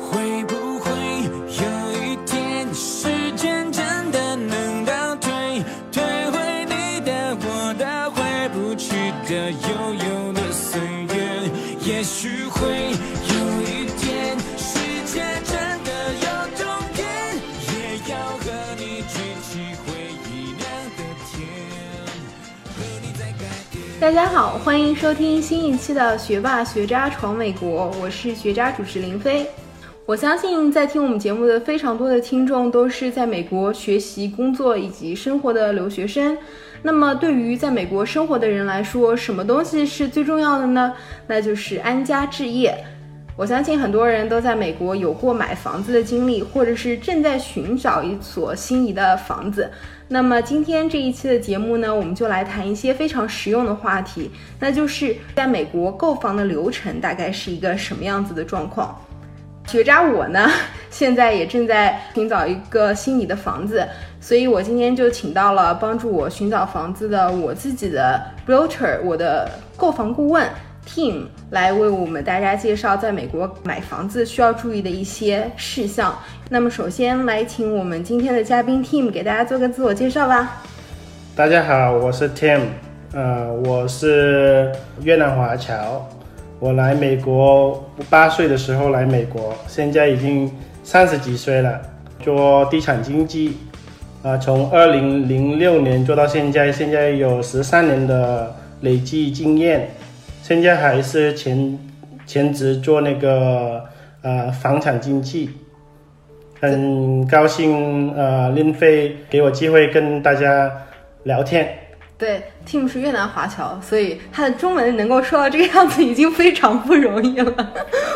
会不会有一天，时间真的能倒退，退回你的、我的、回不去的悠悠的岁月？也许会有一天，世界真的有终点，也要和你举起回忆亮的天，和你在改变。大家好，欢迎收听新一期的《学霸学渣闯美国》，我是学渣主持林飞。我相信在听我们节目的非常多的听众都是在美国学习、工作以及生活的留学生。那么，对于在美国生活的人来说，什么东西是最重要的呢？那就是安家置业。我相信很多人都在美国有过买房子的经历，或者是正在寻找一所心仪的房子。那么今天这一期的节目呢，我们就来谈一些非常实用的话题，那就是在美国购房的流程大概是一个什么样子的状况。学渣我呢，现在也正在寻找一个心仪的房子，所以我今天就请到了帮助我寻找房子的我自己的 realtor，我的购房顾问 Tim 来为我们大家介绍在美国买房子需要注意的一些事项。那么首先来请我们今天的嘉宾 Tim 给大家做个自我介绍吧。大家好，我是 Tim，呃，我是越南华侨，我来美国八岁的时候来美国，现在已经三十几岁了，做地产经纪，啊、从二零零六年做到现在，现在有十三年的累计经验，现在还是全全职做那个呃房产经纪。很高兴，呃，林飞给我机会跟大家聊天。对，Tim 是越南华侨，所以他的中文能够说到这个样子已经非常不容易了。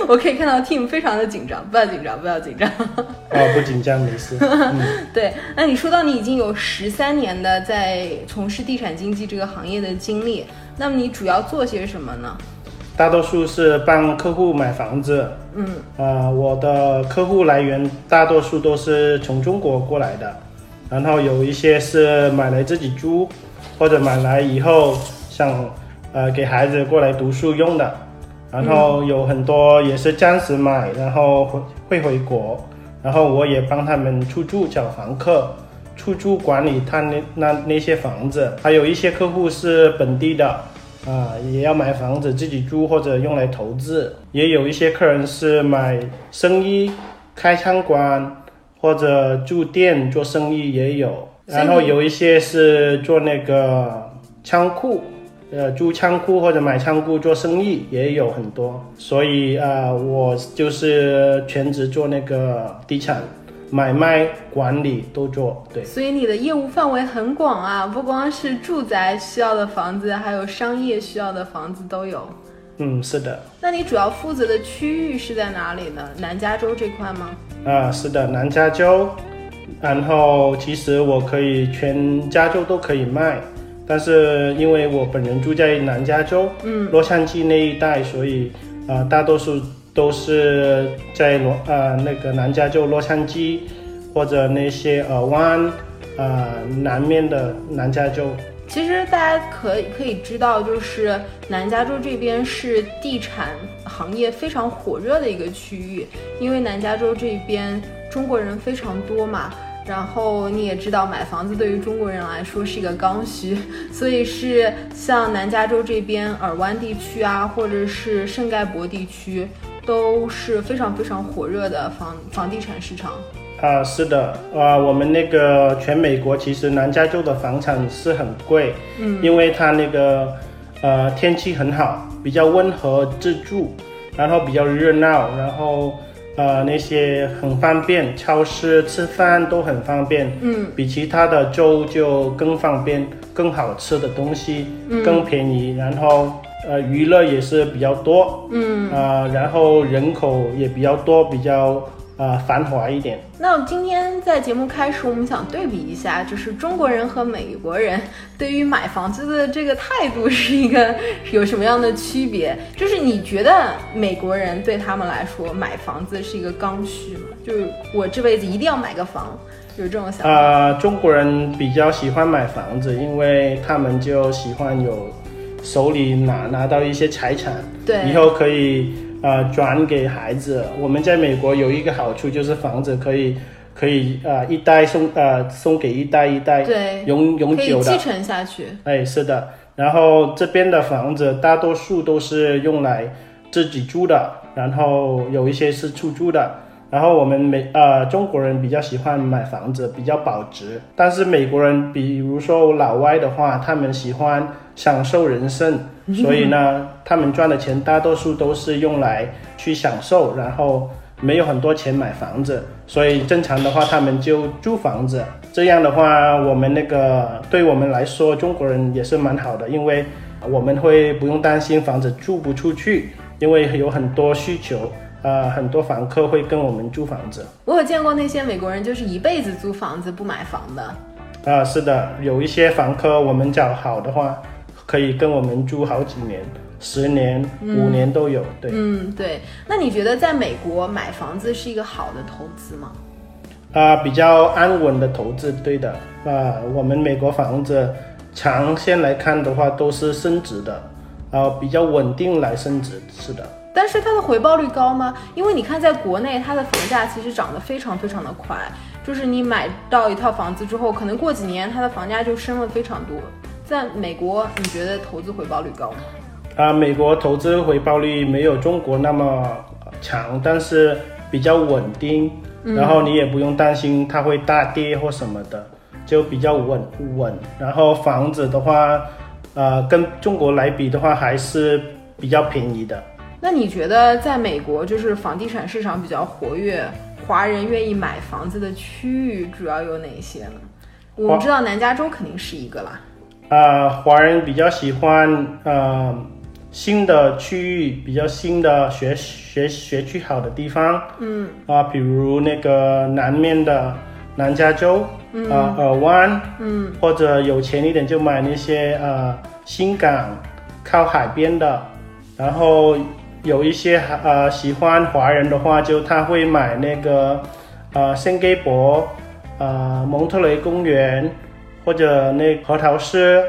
我可以看到 Tim 非常的紧张，不要紧张，不要紧张。哦，不紧张，没事。嗯，对，那你说到你已经有十三年的在从事地产经纪这个行业的经历，那么你主要做些什么呢？大多数是帮客户买房子。嗯，呃，我的客户来源大多数都是从中国过来的，然后有一些是买来自己住，或者买来以后想呃给孩子过来读书用的，然后有很多也是暂时买，然后会会回国，然后我也帮他们出租找房客。出租管理他那那那些房子，还有一些客户是本地的，啊，也要买房子自己住或者用来投资，也有一些客人是买生意、开餐馆或者住店做生意也有，然后有一些是做那个仓库，呃，租仓库或者买仓库做生意也有很多，所以啊、呃我就是全职做那个地产买卖管理都做，对。所以你的业务范围很广啊，不光是住宅需要的房子，还有商业需要的房子都有。嗯，是的，那你主要负责的区域是在哪里呢？南加州这块吗？啊，是的，南加州，然后其实我可以全加州都可以卖，但是因为我本人住在南加州，嗯，洛杉矶那一带，所以啊、大多数都是在罗呃那个南加州洛杉矶或者那些尔湾呃、南面的南加州。其实大家可以可以知道，就是南加州这边是地产行业非常火热的一个区域，因为南加州这边中国人非常多嘛。然后你也知道，买房子对于中国人来说是一个刚需，所以是像南加州这边尔湾地区啊，或者是圣盖博地区，都是非常非常火热的房房地产市场。啊，是的，啊，我们那个全美国其实南加州的房产是很贵，嗯，因为它那个呃天气很好，比较温和自住，然后比较热闹，然后呃那些很方便，超市吃饭都很方便，嗯，比其他的州就更方便，更好吃的东西，更便宜，然后呃娱乐也是比较多，嗯，啊、然后人口也比较多，比较啊、繁华一点。那今天在节目开始，我们想对比一下，就是中国人和美国人对于买房子的这个态度是一个有什么样的区别？就是你觉得美国人对他们来说买房子是一个刚需吗？就是我这辈子一定要买个房，有这种想法？呃，中国人比较喜欢买房子，因为他们就喜欢有手里拿拿到一些财产，对以后可以呃转给孩子。我们在美国有一个好处就是房子可以可以呃一代送呃送给一代一代，对，永永可以久的继。承下去。哎，是的。然后这边的房子大多数都是用来自己住的，然后有一些是出租的。然后我们美呃中国人比较喜欢买房子，比较保值。但是美国人，比如说老外的话，他们喜欢享受人生，所以呢，他们赚的钱大多数都是用来去享受，然后没有很多钱买房子，所以正常的话他们就租房子。这样的话，我们那个对我们来说，中国人也是蛮好的，因为我们会不用担心房子租不出去，因为有很多需求，呃，很多房客会跟我们租房子。我有见过那些美国人，就是一辈子租房子不买房的。啊、是的，有一些房客我们找好的话，可以跟我们租好几年，十年、五年都有。对。嗯，对。那你觉得在美国买房子是一个好的投资吗？啊、比较安稳的投资，对的。啊、我们美国房子长线来看的话都是升值的，啊、比较稳定来升值，是的。但是它的回报率高吗？因为你看，在国内它的房价其实涨得非常非常的快，就是你买到一套房子之后，可能过几年它的房价就升了非常多。在美国，你觉得投资回报率高吗？啊、美国投资回报率没有中国那么强，但是比较稳定，然后你也不用担心它会大跌或什么的，就比较稳稳。然后房子的话，呃，跟中国来比的话，还是比较便宜的。那你觉得在美国，就是房地产市场比较活跃，华人愿意买房子的区域主要有哪些呢？我们知道南加州肯定是一个啦。啊，华人比较喜欢呃新的区域，比较新的学学学区好的地方，嗯。啊，比如那个南面的南加州，嗯。啊尔湾，嗯，或者有钱一点就买那些呃新港靠海边的，然后有一些呃喜欢华人的话，就他会买那个呃圣盖博，呃蒙特雷公园。或者那核桃市、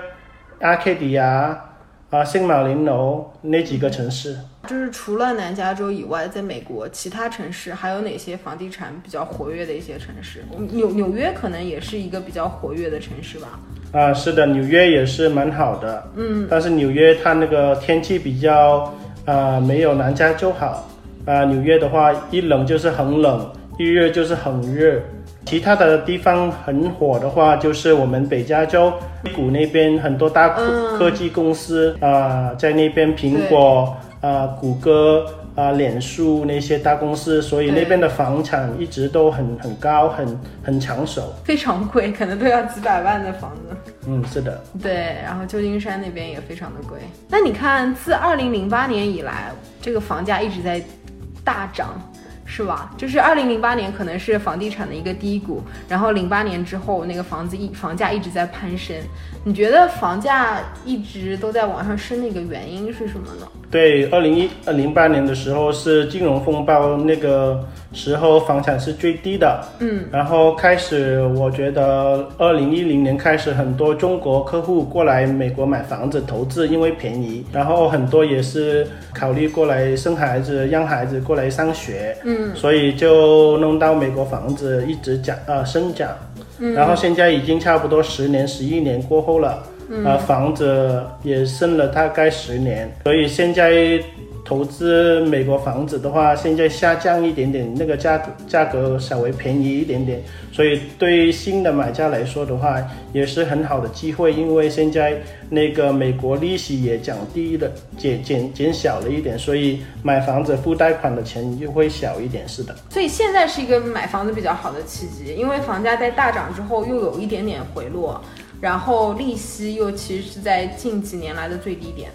阿克迪亚、啊圣马林楼那几个城市。就是除了南加州以外，在美国其他城市还有哪些房地产比较活跃的一些城市？纽纽约可能也是一个比较活跃的城市吧。啊，是的，纽约也是蛮好的，嗯，但是纽约它那个天气比较啊、没有南加州好，啊、纽约的话一冷就是很冷，一热就是很热。其他的地方很火的话，就是我们北加州硅谷那边很多大科、嗯科技公司啊、在那边苹果啊、谷歌啊、脸书那些大公司，所以那边的房产一直都很很高，很很抢手。非常贵，可能都要几百万的房子。嗯，是的。对，然后旧金山那边也非常的贵。那你看，自二零零八年以来，这个房价一直在大涨，是吧？就是二零零八年可能是房地产的一个低谷，然后零八年之后，那个房子一房价一直在攀升。你觉得房价一直都在往上升的一个原因是什么呢？对，二零一呃零八年的时候是金融风暴那个时候，房产是最低的。嗯，然后开始，我觉得二零一零年开始，很多中国客户过来美国买房子投资，因为便宜。然后很多也是考虑过来生孩子，让孩子过来上学。嗯，所以就弄到美国房子一直涨呃升涨。嗯，然后现在已经差不多十年、十一年过后了。呃，房子也剩了大概十年，所以现在投资美国房子的话，现在下降一点点，那个价格价格稍微便宜一点点，所以对新的买家来说的话，也是很好的机会，因为现在那个美国利息也降低了，减减减小了一点，所以买房子付贷款的钱就会小一点，是的。所以现在是一个买房子比较好的契机，因为房价在大涨之后又有一点点回落，然后利息又其实是在近几年来的最低点。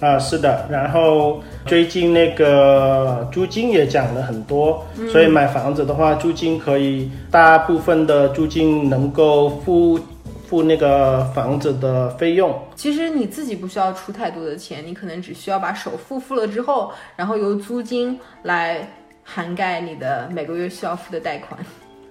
啊，是的，然后最近那个租金也涨了很多，所以买房子的话，租金可以大部分的租金能够付付那个房子的费用。其实你自己不需要出太多的钱，你可能只需要把首付付了之后，然后由租金来涵盖你的每个月需要付的贷款。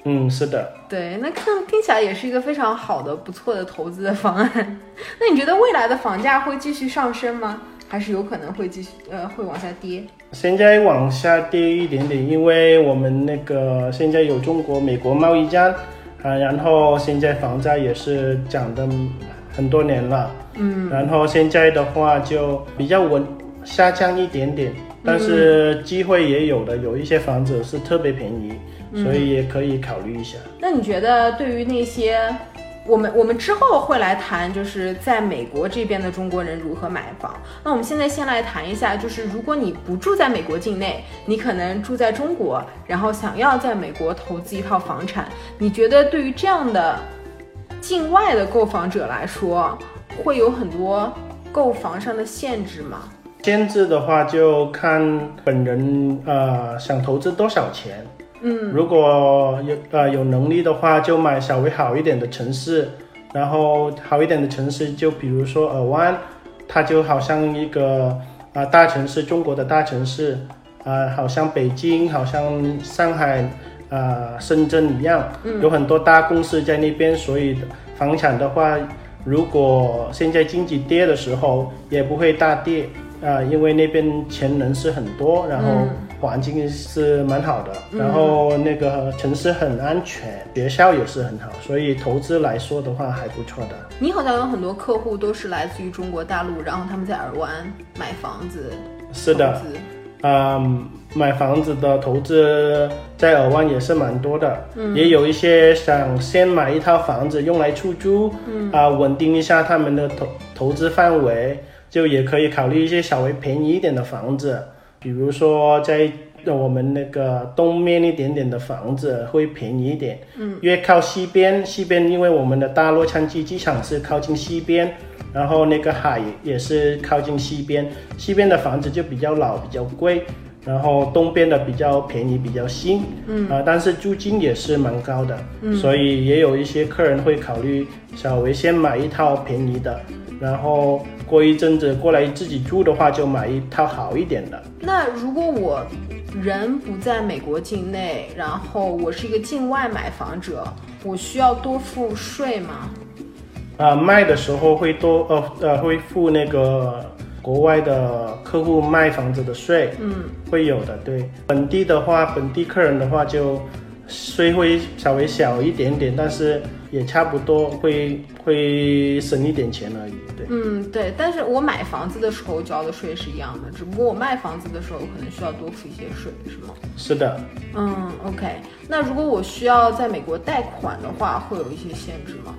嗯，是的，对，那看听起来也是一个非常好的、不错的投资的方案。那你觉得未来的房价会继续上升吗？还是有可能会继续呃会往下跌？现在往下跌一点点，因为我们那个现在有中国美国贸易战啊，然后现在房价也是涨的很多年了，嗯，然后现在的话就比较稳，下降一点点，但是机会也有的，有一些房子是特别便宜，所以也可以考虑一下。那你觉得对于那些我们我们之后会来谈，就是在美国这边的中国人如何买房。那我们现在先来谈一下，就是如果你不住在美国境内，你可能住在中国，然后想要在美国投资一套房产，你觉得对于这样的境外的购房者来说，会有很多购房上的限制吗？限制的话，就看本人呃想投资多少钱。嗯，如果有呃有能力的话，就买稍微好一点的城市，然后好一点的城市，就比如说尔湾，它就好像一个啊大城市，中国的大城市啊，好像北京，好像上海啊深圳一样，有很多大公司在那边，所以房产的话，如果现在经济跌的时候，也不会大跌啊，因为那边钱人是很多，然后。环境是蛮好的，然后那个城市很安全，学校也是很好，所以投资来说的话还不错的。你好像有很多客户都是来自于中国大陆，然后他们在尔湾买房子。是的，嗯，买房子的投资在尔湾也是蛮多的，也有一些想先买一套房子用来出租，啊，稳定一下他们的投投资范围，就也可以考虑一些稍微便宜一点的房子。比如说，在我们那个东面一点点的房子会便宜一点。嗯，越靠西边，西边因为我们的大洛杉矶机场是靠近西边，然后那个海也是靠近西边，西边的房子就比较老，比较贵。然后东边的比较便宜，比较新。嗯啊，但是租金也是蛮高的。嗯，所以也有一些客人会考虑稍微先买一套便宜的。然后过一阵子过来自己住的话，就买一套好一点的。那如果我人不在美国境内，然后我是一个境外买房者，我需要多付税吗？啊，卖的时候会多呃呃会付那个国外的客户卖房子的税，嗯，会有的。对，本地的话，本地客人的话就。税会稍微小一点点，但是也差不多会会省一点钱而已。对，嗯，对。但是我买房子的时候交的税是一样的，只不过我卖房子的时候可能需要多付一些税，是吗？是的。嗯，OK。那如果我需要在美国贷款的话，会有一些限制吗？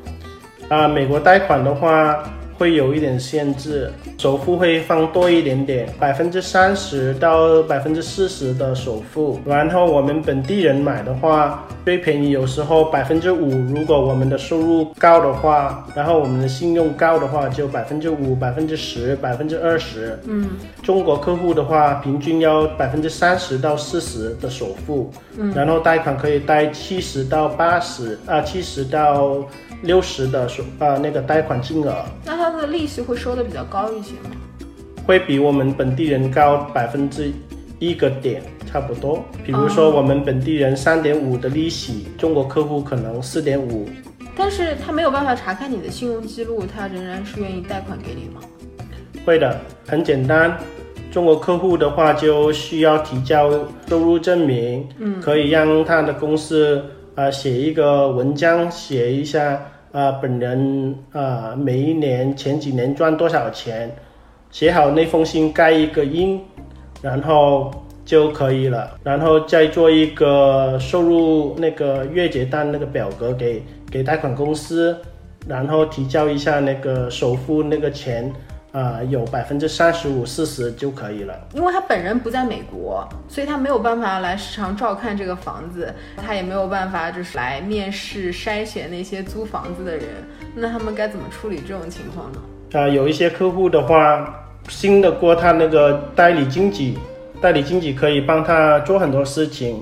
啊，美国贷款的话。会有一点限制，首付会放多一点点，百分之三十到百分之四十的首付。然后我们本地人买的话，最便宜有时候百分之五。如果我们的收入高的话，然后我们的信用高的话，就百分之五、百分之十、百分之二十。嗯，中国客户的话，平均要百分之三十到四十的首付。嗯，然后贷款可以贷七十到八十啊，七十到。六十的收呃，那个贷款金额，那它的利息会收的比较高一些吗？会比我们本地人高百分之一个点，差不多。比如说我们本地人三点五的利息，中国客户可能四点五。但是他没有办法查看你的信用记录，他仍然是愿意贷款给你吗？会的，很简单。中国客户的话就需要提交收入证明，嗯，可以让他的公司啊写一个文章，写一下。啊，本人啊，每一年前几年赚多少钱，写好那封信，盖一个印，然后就可以了。然后再做一个收入那个月结单那个表格给给贷款公司，然后提交一下那个首付那个钱。啊，有百分之三十五、四十就可以了。因为他本人不在美国，所以他没有办法来市场照看这个房子，他也没有办法就是来面试筛选那些租房子的人。那他们该怎么处理这种情况呢？啊，有一些客户的话，信得过他那个代理经纪，代理经纪可以帮他做很多事情，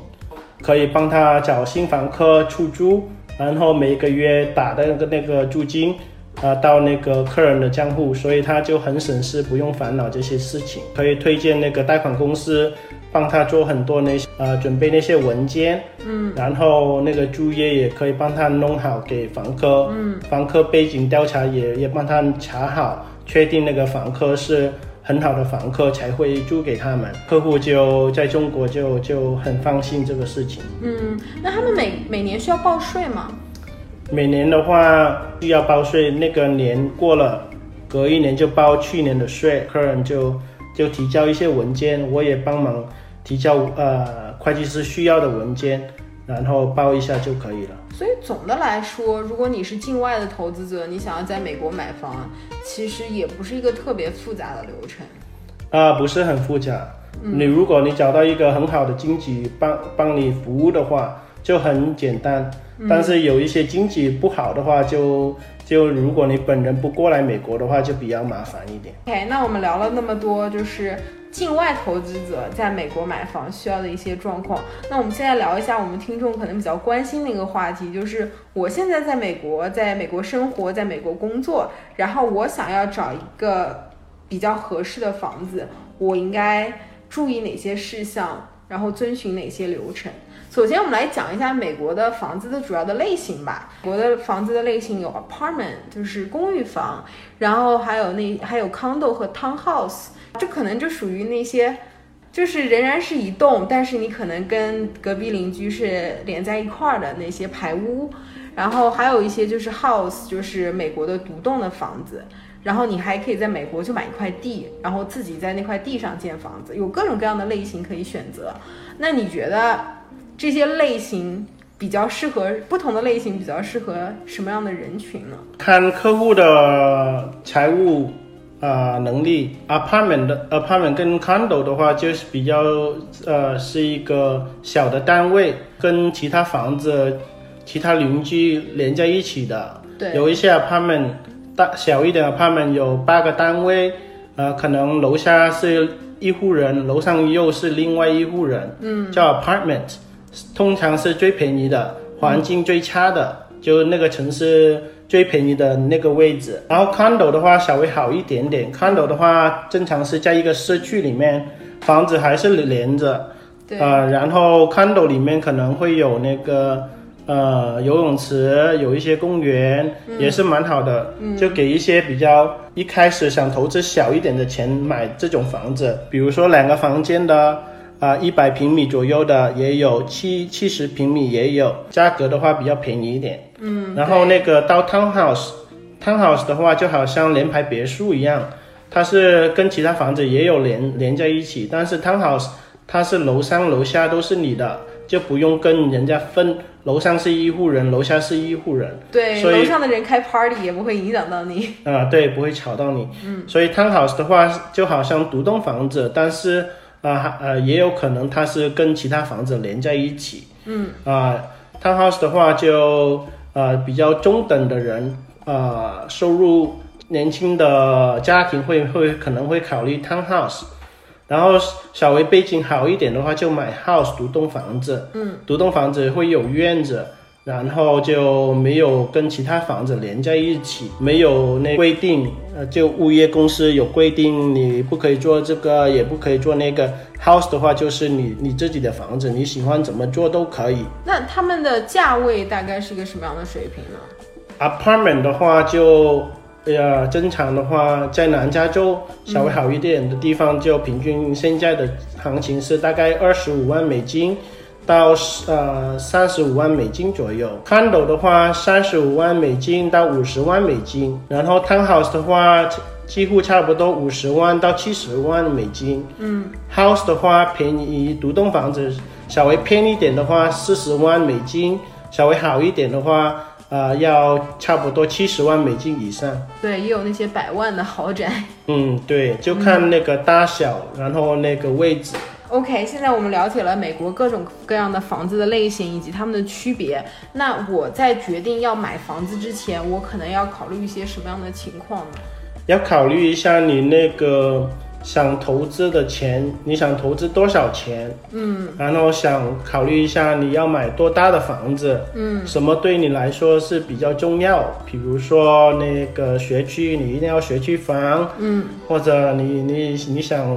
可以帮他找新房客出租，然后每个月打的那个那个租金。啊，到那个客人的账户，所以他就很省事，不用烦恼这些事情。可以推荐那个贷款公司，帮他做很多那些呃准备那些文件，嗯，然后那个租约也可以帮他弄好给房客，嗯，房客背景调查也也帮他查好，确定那个房客是很好的房客才会租给他们，客户就在中国就就很放心这个事情。嗯，那他们每每年需要报税吗？每年的话需要报税，那个年过了，隔一年就报去年的税，客人就就提交一些文件，我也帮忙提交呃会计师需要的文件，然后报一下就可以了。所以总的来说，如果你是境外的投资者，你想要在美国买房，其实也不是一个特别复杂的流程。啊、不是很复杂。你如果你找到一个很好的经纪帮帮你服务的话，就很简单。但是有一些经济不好的话就，就如果你本人不过来美国的话，就比较麻烦一点。OK，那我们聊了那么多，就是境外投资者在美国买房需要的一些状况。那我们现在聊一下我们听众可能比较关心的一个话题，就是我现在在美国，在美国生活，在美国工作，然后我想要找一个比较合适的房子，我应该注意哪些事项，然后遵循哪些流程？首先，我们来讲一下美国的房子的主要的类型吧。美国的房子的类型有 apartment，就是公寓房，然后还有那还有 condo 和 townhouse，这可能就属于那些，就是仍然是一栋，但是你可能跟隔壁邻居是连在一块儿的那些排屋。然后还有一些就是 house，就是美国的独栋的房子。然后你还可以在美国就买一块地，然后自己在那块地上建房子，有各种各样的类型可以选择。那你觉得这些类型比较适合不同的类型比较适合什么样的人群呢？看客户的财务啊、呃能力，apartment 的 apartment 跟 condo 的话，就是比较呃是一个小的单位，跟其他房子、其他邻居连在一起的。对有一些 apartment 大小一点的 apartment 有八个单位，呃，可能楼下是一户人，楼上又是另外一户人，嗯，叫 apartment，通常是最便宜的，环境最差的，就那个城市最便宜的那个位置。然后 condo 的话稍微好一点点，condo 的话正常是在一个社区里面，房子还是连着，对，呃，然后 condo 里面可能会有那个呃游泳池，有一些公园，也是蛮好的。就给一些比较一开始想投资小一点的钱买这种房子，比如说两个房间的。啊，一百平米左右的也有，七七十平米也有，价格的话比较便宜一点。嗯，然后那个到 townhouse，townhouse 的话就好像联排别墅一样，它是跟其他房子也有连连在一起，但是 townhouse 它是楼上楼下都是你的，就不用跟人家分，楼上是一户人，楼下是一户人，对，楼上的人开 party 也不会影响到你。啊、对，不会吵到你。嗯，所以 townhouse 的话就好像独栋房子，但是啊还呃也有可能它是跟其他房子连在一起。嗯，啊、townhouse 的话就呃比较中等的人，呃收入年轻的家庭会会可能会考虑 townhouse。然后稍微背景好一点的话，就买 house 独栋房子。嗯，独栋房子会有院子，然后就没有跟其他房子连在一起，没有那规定，呃，就物业公司有规定，你不可以做这个，也不可以做那个。house 的话就是你你自己的房子，你喜欢怎么做都可以。那他们的价位大概是一个什么样的水平呢？apartment 的话就，呃，正常的话在南加州稍微好一点的地方，就平均现在的行情是大概二十五万美金。到呃三十五万美金左右，condo 的话三十五万美金到五十万美金，然后 townhouse 的话几乎差不多五十万到七十万美金。嗯，house 的话便宜，独栋房子稍微偏一点的话四十万美金，稍微好一点的话，呃，要差不多七十万美金以上。对，也有那些百万的豪宅。嗯，对，就看那个大小，然后那个位置。OK，现在我们了解了美国各种各样的房子的类型以及它们的区别。那我在决定要买房子之前，我可能要考虑一些什么样的情况呢？要考虑一下你那个想投资的钱，你想投资多少钱？嗯，然后想考虑一下你要买多大的房子？嗯，什么对你来说是比较重要？比如说那个学区，你一定要学区房。嗯，或者你你你想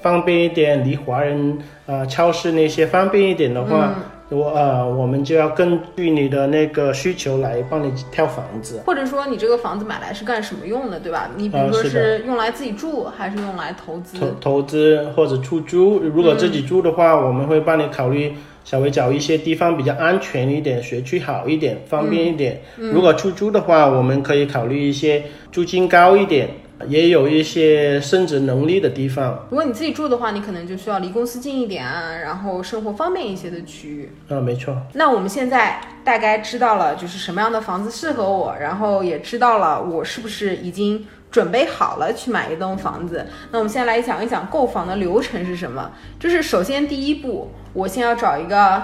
方便一点，离华人啊、呃超市那些方便一点的话，我呃，我们就要根据你的那个需求来帮你挑房子。或者说你这个房子买来是干什么用的，对吧？你比如呃说是用来自己住，还是用来投资？投投资或者出租，如果自己住的话，我们会帮你考虑稍微找一些地方比较安全一点、学区好一点、方便一点。如果出租的话，我们可以考虑一些租金高一点，也有一些升值能力的地方。如果你自己住的话，你可能就需要离公司近一点啊，然后生活方便一些的区域。啊、没错。那我们现在大概知道了，就是什么样的房子适合我，然后也知道了我是不是已经准备好了去买一栋房子。那我们先来讲一讲购房的流程是什么。就是首先第一步，我先要找一个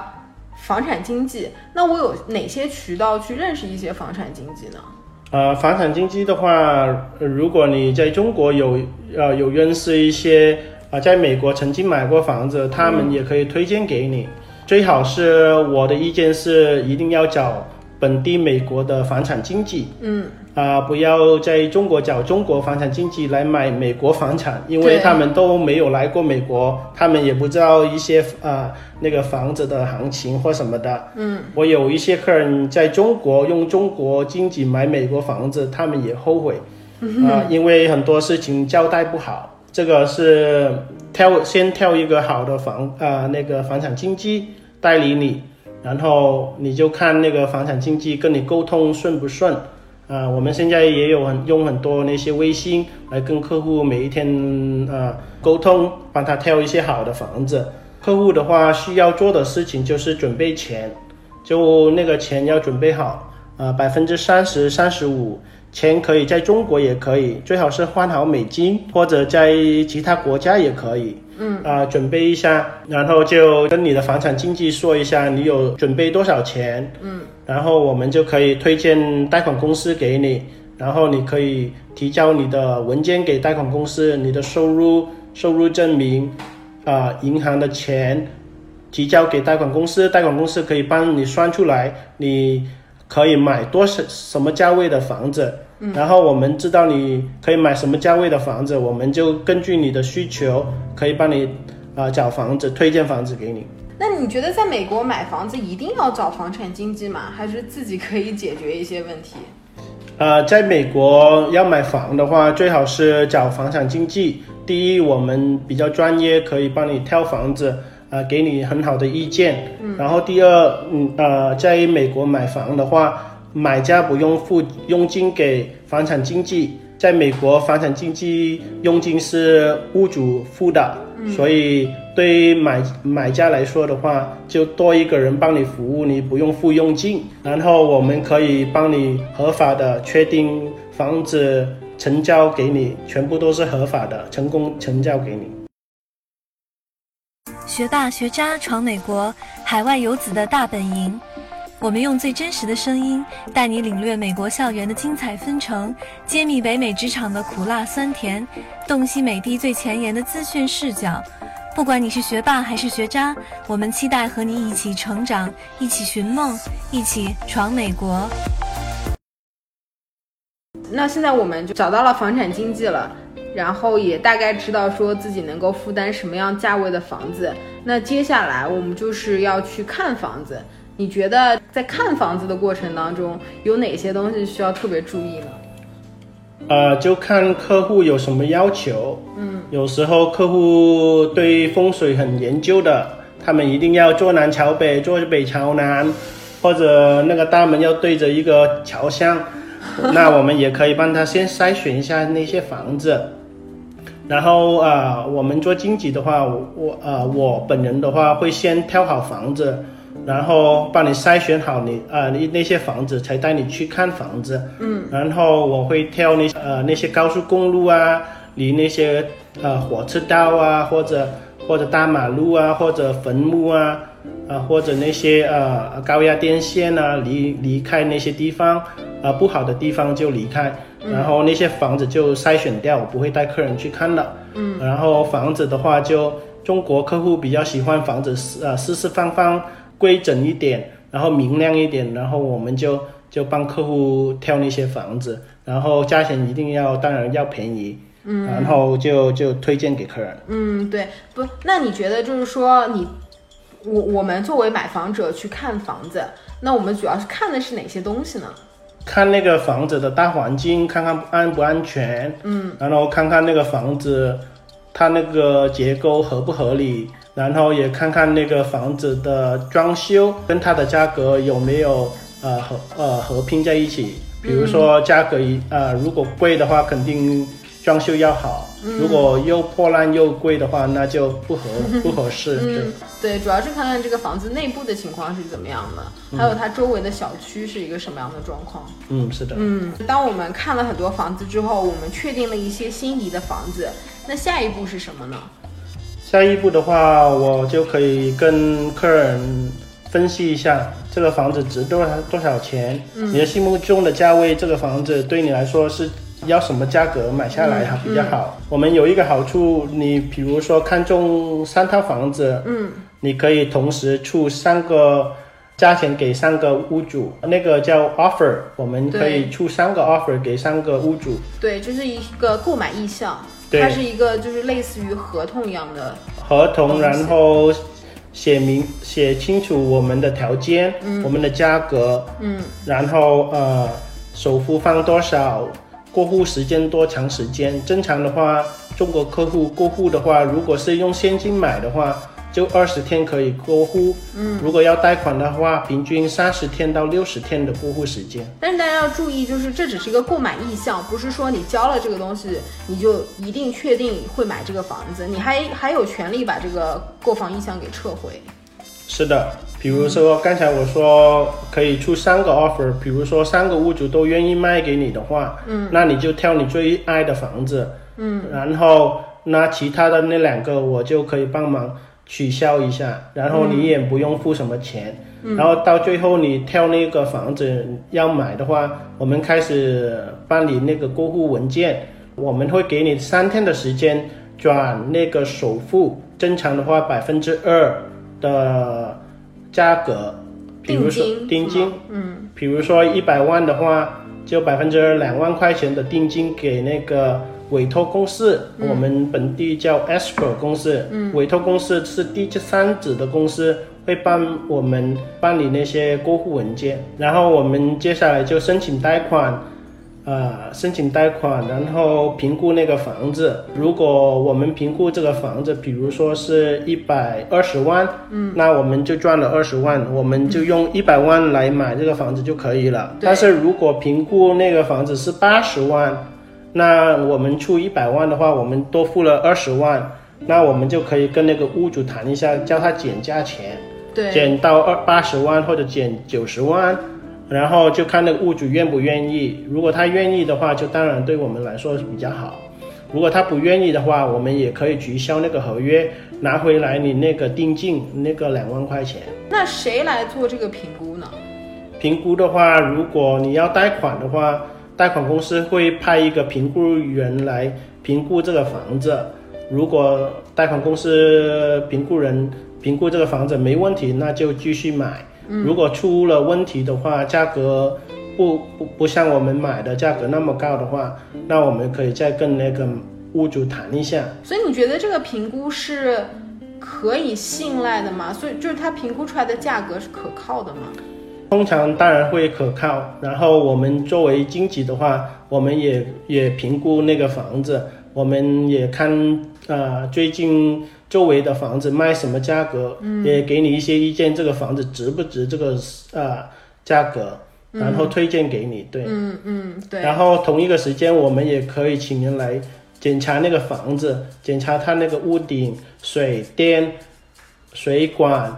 房产经纪。那我有哪些渠道去认识一些房产经纪呢？呃，房产经纪的话，呃如果你在中国有呃有认识一些啊、在美国曾经买过房子，他们也可以推荐给你。最好是我的意见是一定要找本地美国的房产经济，嗯，啊、不要在中国找中国房产经济来买美国房产，因为他们都没有来过美国，他们也不知道一些啊、那个房子的行情或什么的。嗯，我有一些客人在中国用中国经济买美国房子，他们也后悔，啊、因为很多事情交代不好。这个是挑先挑一个好的房啊、那个房产经纪代理你，然后你就看那个房产经纪跟你沟通顺不顺。啊、我们现在也有很用很多那些微信来跟客户每一天啊、沟通，帮他挑一些好的房子。客户的话需要做的事情就是准备钱，就那个钱要准备好，啊百分之三十、三十五，钱可以在中国也可以，最好是换好美金，或者在其他国家也可以。嗯。啊、准备一下，然后就跟你的房产经纪说一下你有准备多少钱，嗯，然后我们就可以推荐贷款公司给你，然后你可以提交你的文件给贷款公司，你的收入、收入证明，啊、银行的钱提交给贷款公司，贷款公司可以帮你算出来你可以买多少什么价位的房子，然后我们知道你可以买什么价位的房子，我们就根据你的需求，可以帮你啊、找房子，推荐房子给你。那你觉得在美国买房子一定要找房产经纪吗？还是自己可以解决一些问题？呃，在美国要买房的话，最好是找房产经纪。第一，我们比较专业，可以帮你挑房子，啊、给你很好的意见。然后第二，嗯呃，在美国买房的话，买家不用付佣金给房产经纪，在美国房产经纪佣金是屋主付的，所以对于买买家来说的话，就多一个人帮你服务，你不用付佣金。然后我们可以帮你合法的确定房子成交给你，全部都是合法的，成功成交给你。学霸学渣闯美国，海外游子的大本营。我们用最真实的声音，带你领略美国校园的精彩纷呈，揭秘北美职场的苦辣酸甜，洞悉美帝最前沿的资讯视角。不管你是学霸还是学渣，我们期待和你一起成长，一起寻梦，一起闯美国。那现在我们就找到了房产经纪了，然后也大概知道说自己能够负担什么样价位的房子。那接下来我们就是要去看房子。你觉得在看房子的过程当中，有哪些东西需要特别注意呢？呃，就看客户有什么要求。嗯，有时候客户对风水很研究的，他们一定要坐南朝北，坐北朝南，或者那个大门要对着一个朝向。那我们也可以帮他先筛选一下那些房子。然后啊、呃我们做经济的话，我我呃我本人的话会先挑好房子，然后帮你筛选好你啊、呃你那些房子，才带你去看房子。嗯，然后我会挑那呃那些高速公路啊，离那些呃火车道啊，或者或者大马路啊，或者坟墓啊，啊、或者那些呃高压电线啊，离离开那些地方，啊、不好的地方就离开。然后那些房子就筛选掉，我不会带客人去看的。嗯，然后房子的话就，中国客户比较喜欢房子四呃四四方方、规整一点，然后明亮一点，然后我们就就帮客户挑那些房子，然后价钱一定要当然要便宜，嗯，然后就就推荐给客人。嗯，对，不，那你觉得就是说你我我们作为买房者去看房子，那我们主要是看的是哪些东西呢？看那个房子的大环境，看看安不安全，嗯，然后看看那个房子它那个结构合不合理，然后也看看那个房子的装修跟它的价格有没有呃合呃合拼在一起。比如说价格一呃如果贵的话，肯定装修要好；如果又破烂又贵的话，那就不合不合适。对嗯，对，主要是看看这个房子内部的情况是怎么样的，还有它周围的小区是一个什么样的状况。嗯，是的。嗯，当我们看了很多房子之后，我们确定了一些心仪的房子，那下一步是什么呢？下一步的话，我就可以跟客人分析一下这个房子值多少多少钱，你的心目中的价位，这个房子对你来说是要什么价格买下来还比较好。我们有一个好处，你比如说看中三套房子，嗯，你可以同时出三个价钱给三个屋主，那个叫 offer，我们可以出三个 offer 给三个屋主。对，就是一个购买意向，对它是一个就是类似于合同一样的。合同，然后写明写清楚我们的条件，我们的价格，嗯，然后呃首付放多少，过户时间多长时间。正常的话，中国客户过户的话，如果是用现金买的话，就二十天可以过户，嗯，如果要贷款的话，平均三十天到六十天的过户时间。但是大家要注意，就是这只是一个购买意向，不是说你交了这个东西，你就一定确定会买这个房子，你还还有权利把这个购房意向给撤回。是的，比如说刚才我说可以出三个 offer，比如说三个屋主都愿意卖给你的话，嗯，那你就挑你最爱的房子，嗯，然后那其他的那两个我就可以帮忙取消一下，然后你也不用付什么钱，然后到最后你挑那个房子要买的话，我们开始办理那个过户文件，我们会给你三天的时间转那个首付，正常的话百分之二的价格，比如说定金定金，嗯，比如说一百万的话，就百分之二两万块钱的定金给那个委托公司，我们本地叫 escrow 公司，嗯，委托公司是第三者的公司，会帮我们办理那些过户文件，然后我们接下来就申请贷款。呃，申请贷款，然后评估那个房子。如果我们评估这个房子，比如说是一百二十万，嗯，那我们就赚了二十万，我们就用一百万来买这个房子就可以了。对但是如果评估那个房子是八十万，那我们出一百万的话，我们多付了二十万，那我们就可以跟那个屋主谈一下，叫他减价钱。对，减到二八十万或者减九十万，然后就看那个屋主愿不愿意。如果他愿意的话，就当然对我们来说是比较好。如果他不愿意的话，我们也可以取消那个合约，拿回来你那个定金那个两万块钱。那谁来做这个评估呢？评估的话，如果你要贷款的话，贷款公司会派一个评估员来评估这个房子。如果贷款公司评估人评估这个房子没问题，那就继续买。如果出了问题的话，价格不不不像我们买的价格那么高的话，那我们可以再跟那个屋主谈一下。所以你觉得这个评估是可以信赖的吗？所以就是他评估出来的价格是可靠的吗？通常当然会可靠，然后我们作为经纪的话，我们也也评估那个房子，我们也看呃最近周围的房子卖什么价格，也给你一些意见，这个房子值不值这个呃价格，然后推荐给你，对。嗯嗯，对。然后同一个时间，我们也可以请人来检查那个房子，检查它那个屋顶、水电、水管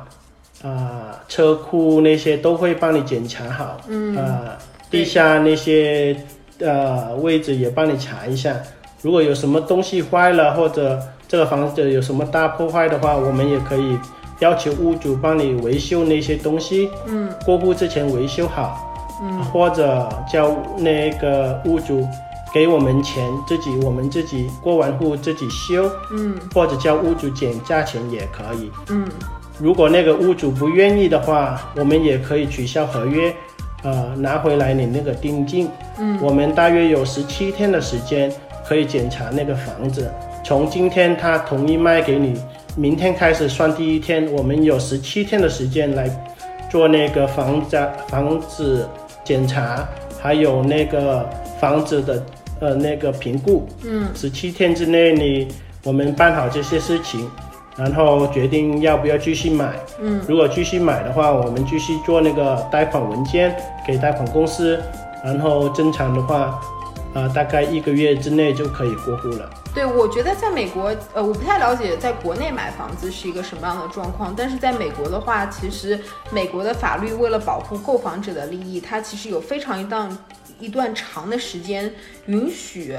啊、车库那些都会帮你检查好。嗯。啊、地下那些呃位置也帮你查一下。如果有什么东西坏了，或者这个房子有什么大破坏的话，我们也可以要求屋主帮你维修那些东西。嗯。过户之前维修好。嗯或者叫那个屋主给我们钱，自己我们自己过完户自己修，嗯或者叫屋主减价钱也可以。嗯如果那个屋主不愿意的话，我们也可以取消合约，呃，拿回来你那个定金。嗯，我们大约有十七天的时间可以检查那个房子，从今天他同意卖给你明天开始算第一天，我们有十七天的时间来做那个房子房子检查，还有那个房子的呃那个评估。嗯，十七天之内你我们办好这些事情，然后决定要不要继续买。嗯，如果继续买的话，我们继续做那个贷款文件给贷款公司，然后正常的话，呃，大概一个月之内就可以过户了。对，我觉得在美国，呃，我不太了解在国内买房子是一个什么样的状况，但是在美国的话，其实美国的法律为了保护购房者的利益，它其实有非常一段一段长的时间允许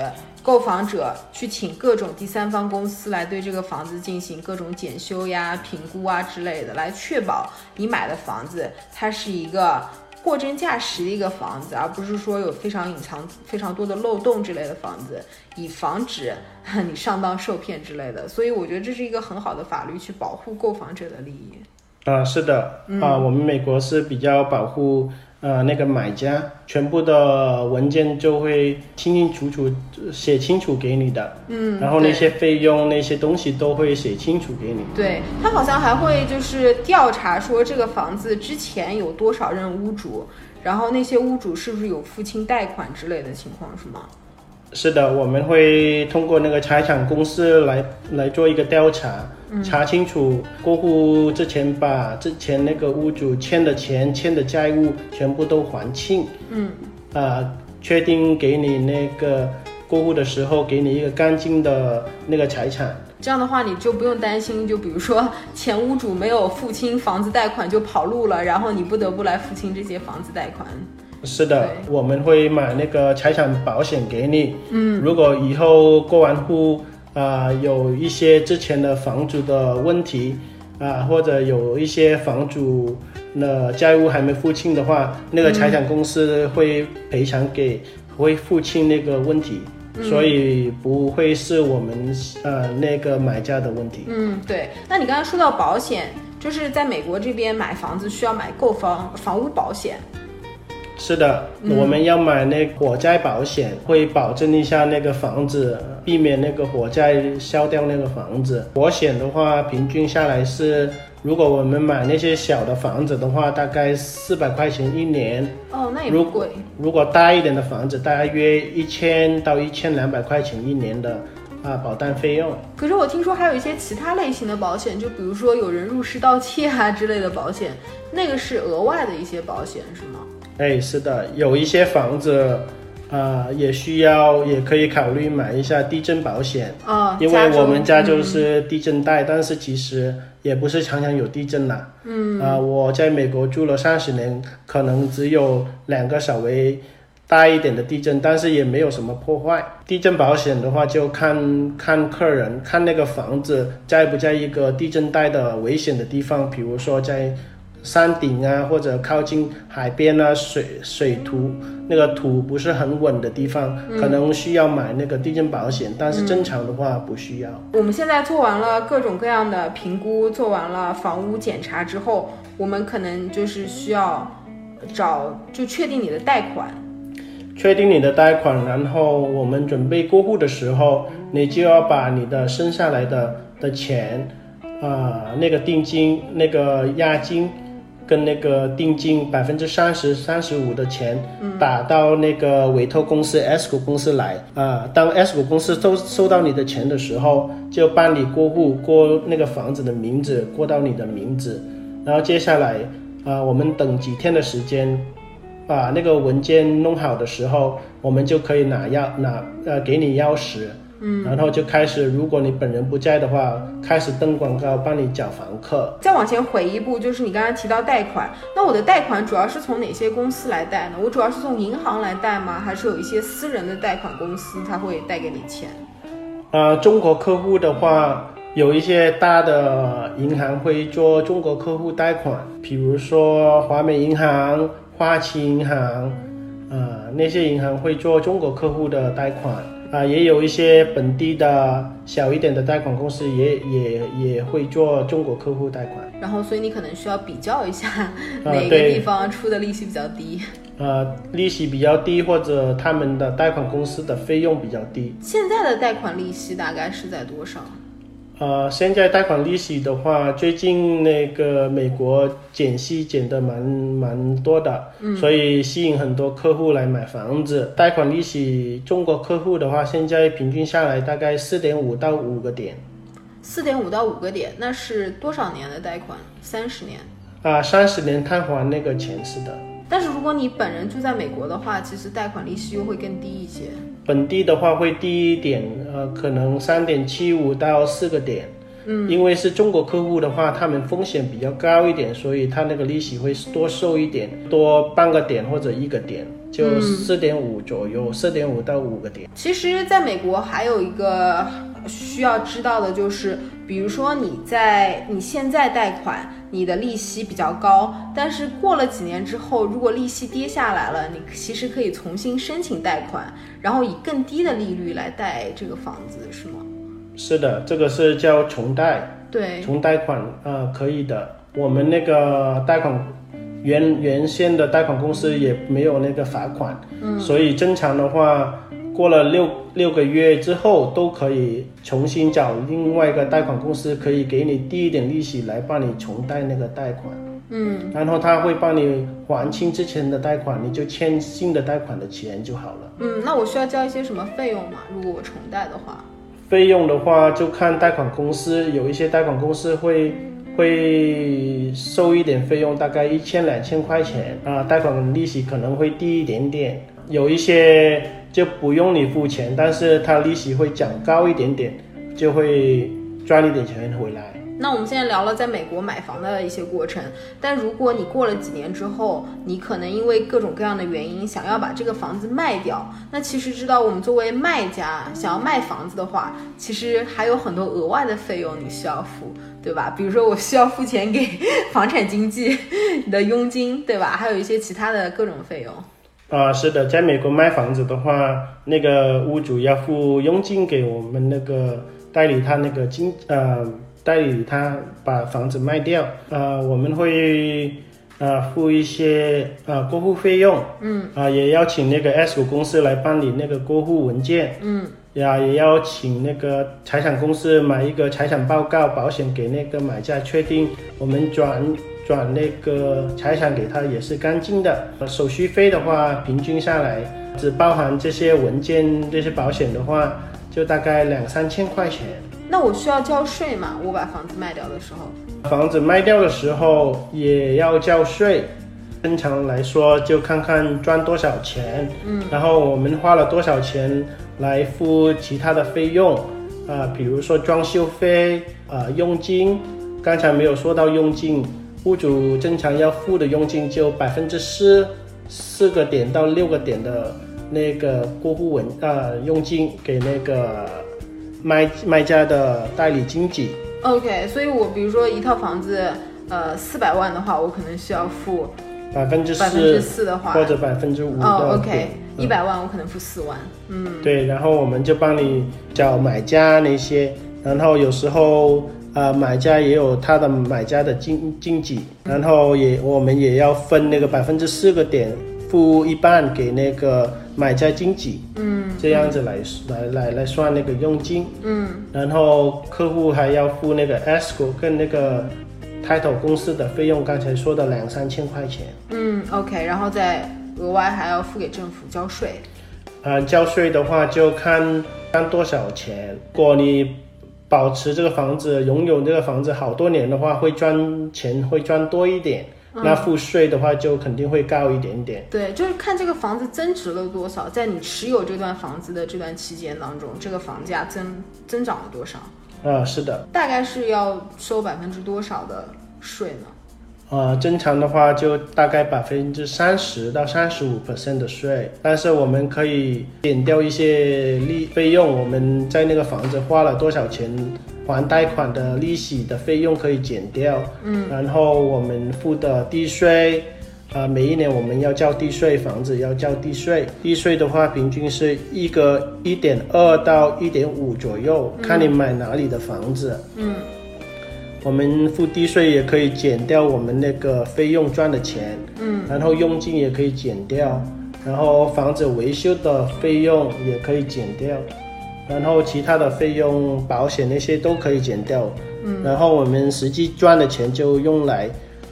购房者去请各种第三方公司来对这个房子进行各种检修呀、评估啊之类的，来确保你买的房子它是一个。货真价实的一个房子，而不是说有非常隐藏、非常多的漏洞之类的房子，以防止你上当受骗之类的。所以我觉得这是一个很好的法律去保护购房者的利益。啊、是的，啊、我们美国是比较保护呃那个买家，全部的文件就会清清楚楚呃写清楚给你的，嗯，然后那些费用那些东西都会写清楚给你。对他好像还会就是调查说这个房子之前有多少任屋主，然后那些屋主是不是有付清贷款之类的情况，是吗？是的，我们会通过那个财产公司来来做一个调查，查清楚过户之前把之前那个屋主欠的钱、欠的债务全部都还清，嗯，啊、确定给你那个过户的时候给你一个干净的那个财产。这样的话你就不用担心，就比如说前屋主没有付清房子贷款就跑路了，然后你不得不来付清这些房子贷款。是的，我们会买那个财产保险给你。嗯，如果以后过完户啊、有一些之前的房主的问题啊、或者有一些房主的债务还没付清的话，那个财产公司会赔偿给，会付清那个问题。所以不会是我们呃那个买家的问题。嗯，对。那你刚才说到保险，就是在美国这边买房子需要买购房房屋保险。是的，我们要买那火灾保险，会保证一下那个房子，避免那个火灾烧掉那个房子。保险的话，平均下来是，如果我们买那些小的房子的话，大概四百块钱一年；哦，那也如不贵。如果大一点的房子，大约一千到一千两百块钱一年的啊保单费用。可是我听说还有一些其他类型的保险，就比如说有人入室盗窃啊之类的保险，那个是额外的一些保险，是吗？哎，是的，有一些房子，啊、也需要，也可以考虑买一下地震保险。啊、因为我们家就嗯是地震带，但是其实也不是常常有地震啦。嗯，啊、我在美国住了三十年，可能只有两个稍微大一点的地震，但是也没有什么破坏。地震保险的话，就看看客人，看那个房子在不在一个地震带的危险的地方，比如说在山顶啊，或者靠近海边啊，水水土那个土不是很稳的地方，可能需要买那个地震保险，但是正常的话不需要。我们现在做完了各种各样的评估，做完了房屋检查之后，我们可能就是需要找就确定你的贷款。确定你的贷款，然后我们准备过户的时候，你就要把你的剩下来的的钱，啊、那个定金、那个押金跟那个定金百分之三十、三十五的钱，打到那个委托公司 S 股公司来。啊、当 S 股公司收收到你的钱的时候，就办理过户，过那个房子的名字过到你的名字，然后接下来啊、我们等几天的时间。把那个文件弄好的时候，我们就可以拿钥拿呃给你钥匙，嗯，然后就开始，如果你本人不在的话，开始登广告帮你找房客。再往前回一步，就是你刚才提到贷款，那我的贷款主要是从哪些公司来贷呢？我主要是从银行来贷吗？还是有一些私人的贷款公司他会贷给你钱？呃，中国客户的话，有一些大的银行会做中国客户贷款，比如说华美银行、花旗银行，呃，那些银行会做中国客户的贷款。啊、也有一些本地的小一点的贷款公司也也也会做中国客户贷款。然后，所以你可能需要比较一下 哪个地方出的利息比较低。呃，利息比较低，或者他们的贷款公司的费用比较低。现在的贷款利息大概是在多少？呃，现在贷款利息的话，最近那个美国减息减的蛮蛮多的，嗯，所以吸引很多客户来买房子。贷款利息，中国客户的话，现在平均下来大概四点五到五个点。四点五到五个点，那是多少年的贷款？三十年。啊，三十年摊还那个钱是的。但是如果你本人住在美国的话，其实贷款利息又会更低一些。本地的话会低一点，呃，可能三点七五到四个点。嗯，因为是中国客户的话，他们风险比较高一点，所以他那个利息会多收一点，多半个点或者一个点，就四点五左右，四点五到五个点。其实，在美国还有一个需要知道的就是，比如说你在你现在贷款。你的利息比较高，但是过了几年之后，如果利息跌下来了，你其实可以重新申请贷款，然后以更低的利率来贷这个房子，是吗？是的，这个是叫重贷，对，重贷款，呃，可以的。我们那个贷款原原先的贷款公司也没有那个罚款，嗯，所以正常的话。过了六六个月之后，都可以重新找另外一个贷款公司，可以给你低一点利息来帮你重贷那个贷款。嗯，然后他会帮你还清之前的贷款，你就欠新的贷款的钱就好了。嗯，那我需要交一些什么费用吗？如果我重贷的话？费用的话就看贷款公司，有一些贷款公司会会收一点费用，大概一千两千块钱啊，贷款利息可能会低一点点。有一些。就不用你付钱，但是它利息会涨高一点点，就会赚一点钱回来。那我们现在聊了在美国买房的一些过程，但如果你过了几年之后，你可能因为各种各样的原因想要把这个房子卖掉，那其实知道我们作为卖家想要卖房子的话，其实还有很多额外的费用你需要付，对吧？比如说我需要付钱给房产经纪你的佣金，对吧？还有一些其他的各种费用。啊，是的，在美国卖房子的话，那个屋主要付佣金给我们那个代理，他那个经呃代理他把房子卖掉，呃，我们会呃付一些呃过户费用，嗯，啊，也要请那个 S 股公司来办理那个过户文件，嗯，呀，也要请那个财产公司买一个财产报告保险给那个买家，确定我们转。转那个财产给他也是干净的，手续费的话，平均下来只包含这些文件、这些保险的话，就大概两三千块钱。那我需要交税吗？我把房子卖掉的时候，房子卖掉的时候也要交税。正常来说，就看看赚多少钱，嗯，然后我们花了多少钱来付其他的费用，啊，比如说装修费，啊，佣金。刚才没有说到佣金。屋主正常要付的佣金就百分之四，四个点到六个点的那个过户文呃佣金给那个卖卖家的代理经纪。OK，所以我比如说一套房子呃四百万的话，我可能需要付百分之百分之四的话，或者百分之五。哦，OK，一百万我可能付四万。嗯，对，然后我们就帮你找买家那些，然后有时候。啊，买家也有他的买家的经经济，然后也我们也要分那个百分之四个点，付一半给那个买家经济，嗯，这样子来来来来算那个佣金，嗯，然后客户还要付那个 escrow 跟那个 title 公司的费用，刚才说的两三千块钱，嗯，OK，然后再额外还要付给政府交税，啊，交税的话就看看多少钱，如果你。保持这个房子，拥有这个房子好多年的话，会赚钱，会赚多一点。那付税的话，就肯定会高一点点。对，就是看这个房子增值了多少，在你持有这段房子的这段期间当中，这个房价增增长了多少？啊，是的。大概是要收百分之多少的税呢？呃，正常的话就大概百分之三十到三十五 percent 的税，但是我们可以减掉一些利费用。我们在那个房子花了多少钱还贷款的利息的费用可以减掉，嗯，然后我们付的地税，啊，每一年我们要交地税，房子要交地税，地税的话平均是一个一点二到一点五左右，看你买哪里的房子，嗯。我们付地税也可以减掉我们那个费用赚的钱，嗯，然后佣金也可以减掉，然后房子维修的费用也可以减掉，然后其他的费用、保险那些都可以减掉。嗯，然后我们实际赚的钱就用来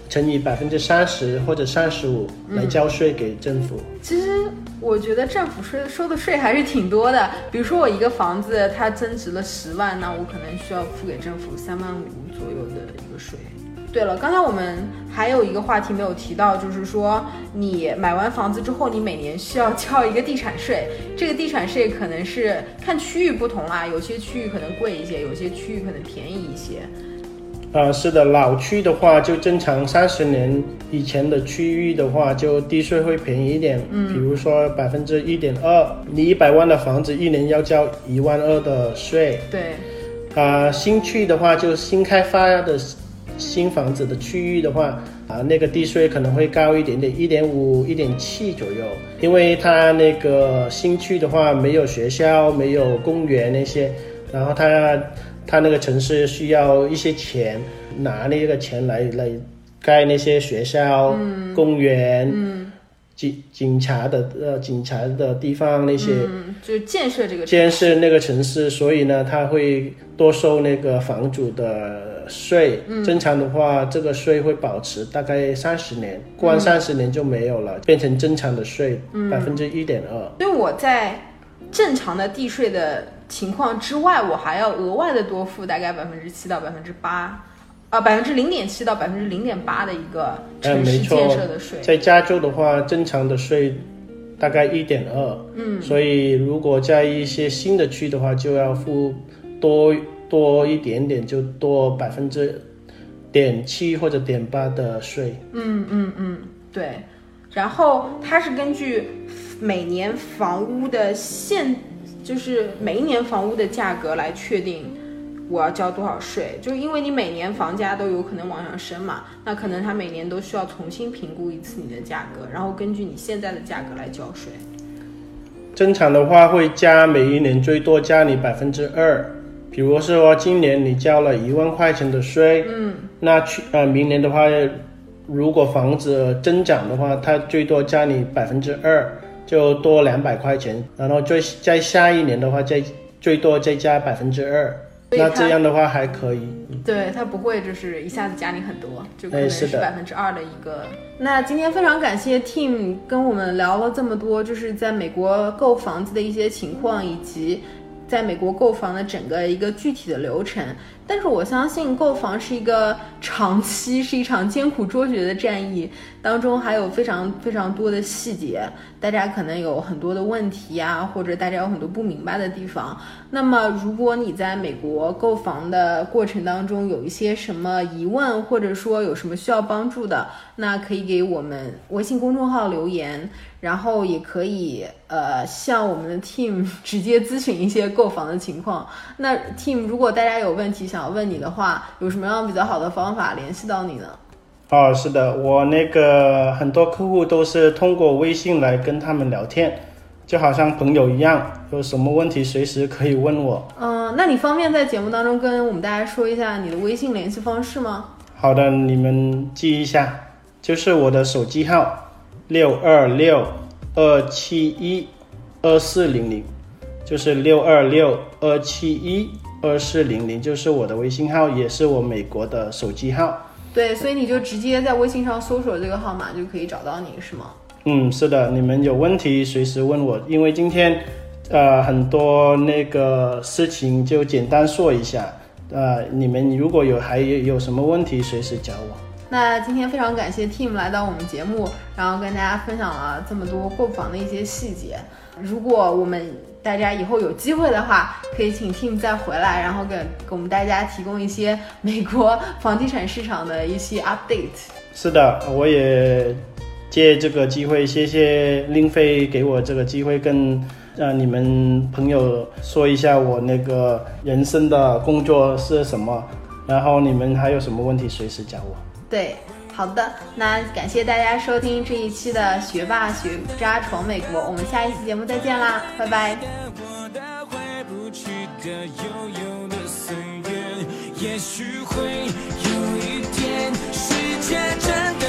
乘以百分之三十或者三十五来交税给政府。其实我觉得政府税收的税还是挺多的。比如说我一个房子它增值了十万，那我可能需要付给政府三万五左右的一个税。对了，刚才我们还有一个话题没有提到，就是说你买完房子之后，你每年需要交一个地产税。这个地产税可能是看区域不同啦，有些区域可能贵一些，有些区域可能便宜一些。呃，是的，老区的话就正常三十年以前的区域的话，就地税会便宜一点，嗯，比如说百分之一点二，你一百万的房子一年要交一万二的税。对。啊，新区的话就新开发的。新房子的区域的话，啊，那个地税可能会高一点点，一点五、一点七左右，因为它那个新区的话没有学校、没有公园那些，然后它它那个城市需要一些钱，拿那个钱来来盖那些学校、公园。嗯警警察的呃，警察的地方那些，嗯，就是建设这个建设那个城市，所以呢，他会多收那个房主的税。正常的话，这个税会保持大概三十年，过完三十年就没有了，变成正常的税，百分之一点二。所以我在正常的地税的情况之外，我还要额外的多付大概百分之七到百分之八。啊，百分之零点七到百分之零点八的一个城市建设的税，在加州的话，正常的税大概一点二，嗯，所以如果在一些新的区的话，就要付多多一点点，就多百分之点七或者点八的税。嗯嗯嗯，对。然后它是根据每年房屋的现，就是每一年房屋的价格来确定。我要交多少税？就是因为你每年房价都有可能往上升嘛，那可能他每年都需要重新评估一次你的价格，然后根据你现在的价格来交税。正常的话会加每一年最多加你百分之二，比如说今年你交了一万块钱的税，嗯，那去呃明年的话，如果房子增长的话，它最多加你百分之二，就多两百块钱，然后最在下一年的话再最多再加百分之二。那这样的话还可以，对它不会就是一下子加你很多，就可能是百分之二的一个。那今天非常感谢 Team 跟我们聊了这么多，就是在美国购房子的一些情况，以及在美国购房的整个一个具体的流程。但是我相信购房是一个长期，是一场艰苦卓绝的战役，当中还有非常非常多的细节，大家可能有很多的问题呀，或者大家有很多不明白的地方。那么，如果你在美国购房的过程当中有一些什么疑问，或者说有什么需要帮助的，那可以给我们微信公众号留言。然后也可以呃向我们的 team 直接咨询一些购房的情况。那 team 如果大家有问题想要问你的话，有什么样比较好的方法联系到你呢？哦，是的，我那个很多客户都是通过微信来跟他们聊天，就好像朋友一样，有什么问题随时可以问我。嗯，那你方便在节目当中跟我们大家说一下你的微信联系方式吗？好的，你们记一下，就是我的手机号。六二六二七一二四零零，就是六二六二七一二四零零，就是我的微信号，也是我美国的手机号。对，所以你就直接在微信上搜索这个号码就可以找到你，是吗？嗯，是的，你们有问题随时问我，因为今天，呃，很多那个事情就简单说一下，呃，你们如果有还有有什么问题，随时找我。那今天非常感谢 Team 来到我们节目，然后跟大家分享了这么多购房的一些细节。如果我们大家以后有机会的话，可以请 Team 再回来，然后给给我们大家提供一些美国房地产市场的一些 update。是的，我也借这个机会，谢谢令飞给我这个机会，跟让你们朋友说一下我那个人生的工作是什么。然后你们还有什么问题，随时找我。对，好的，那感谢大家收听这一期的学霸学渣闯美国，我们下一期节目再见啦，拜拜。也许会有一天，世界真的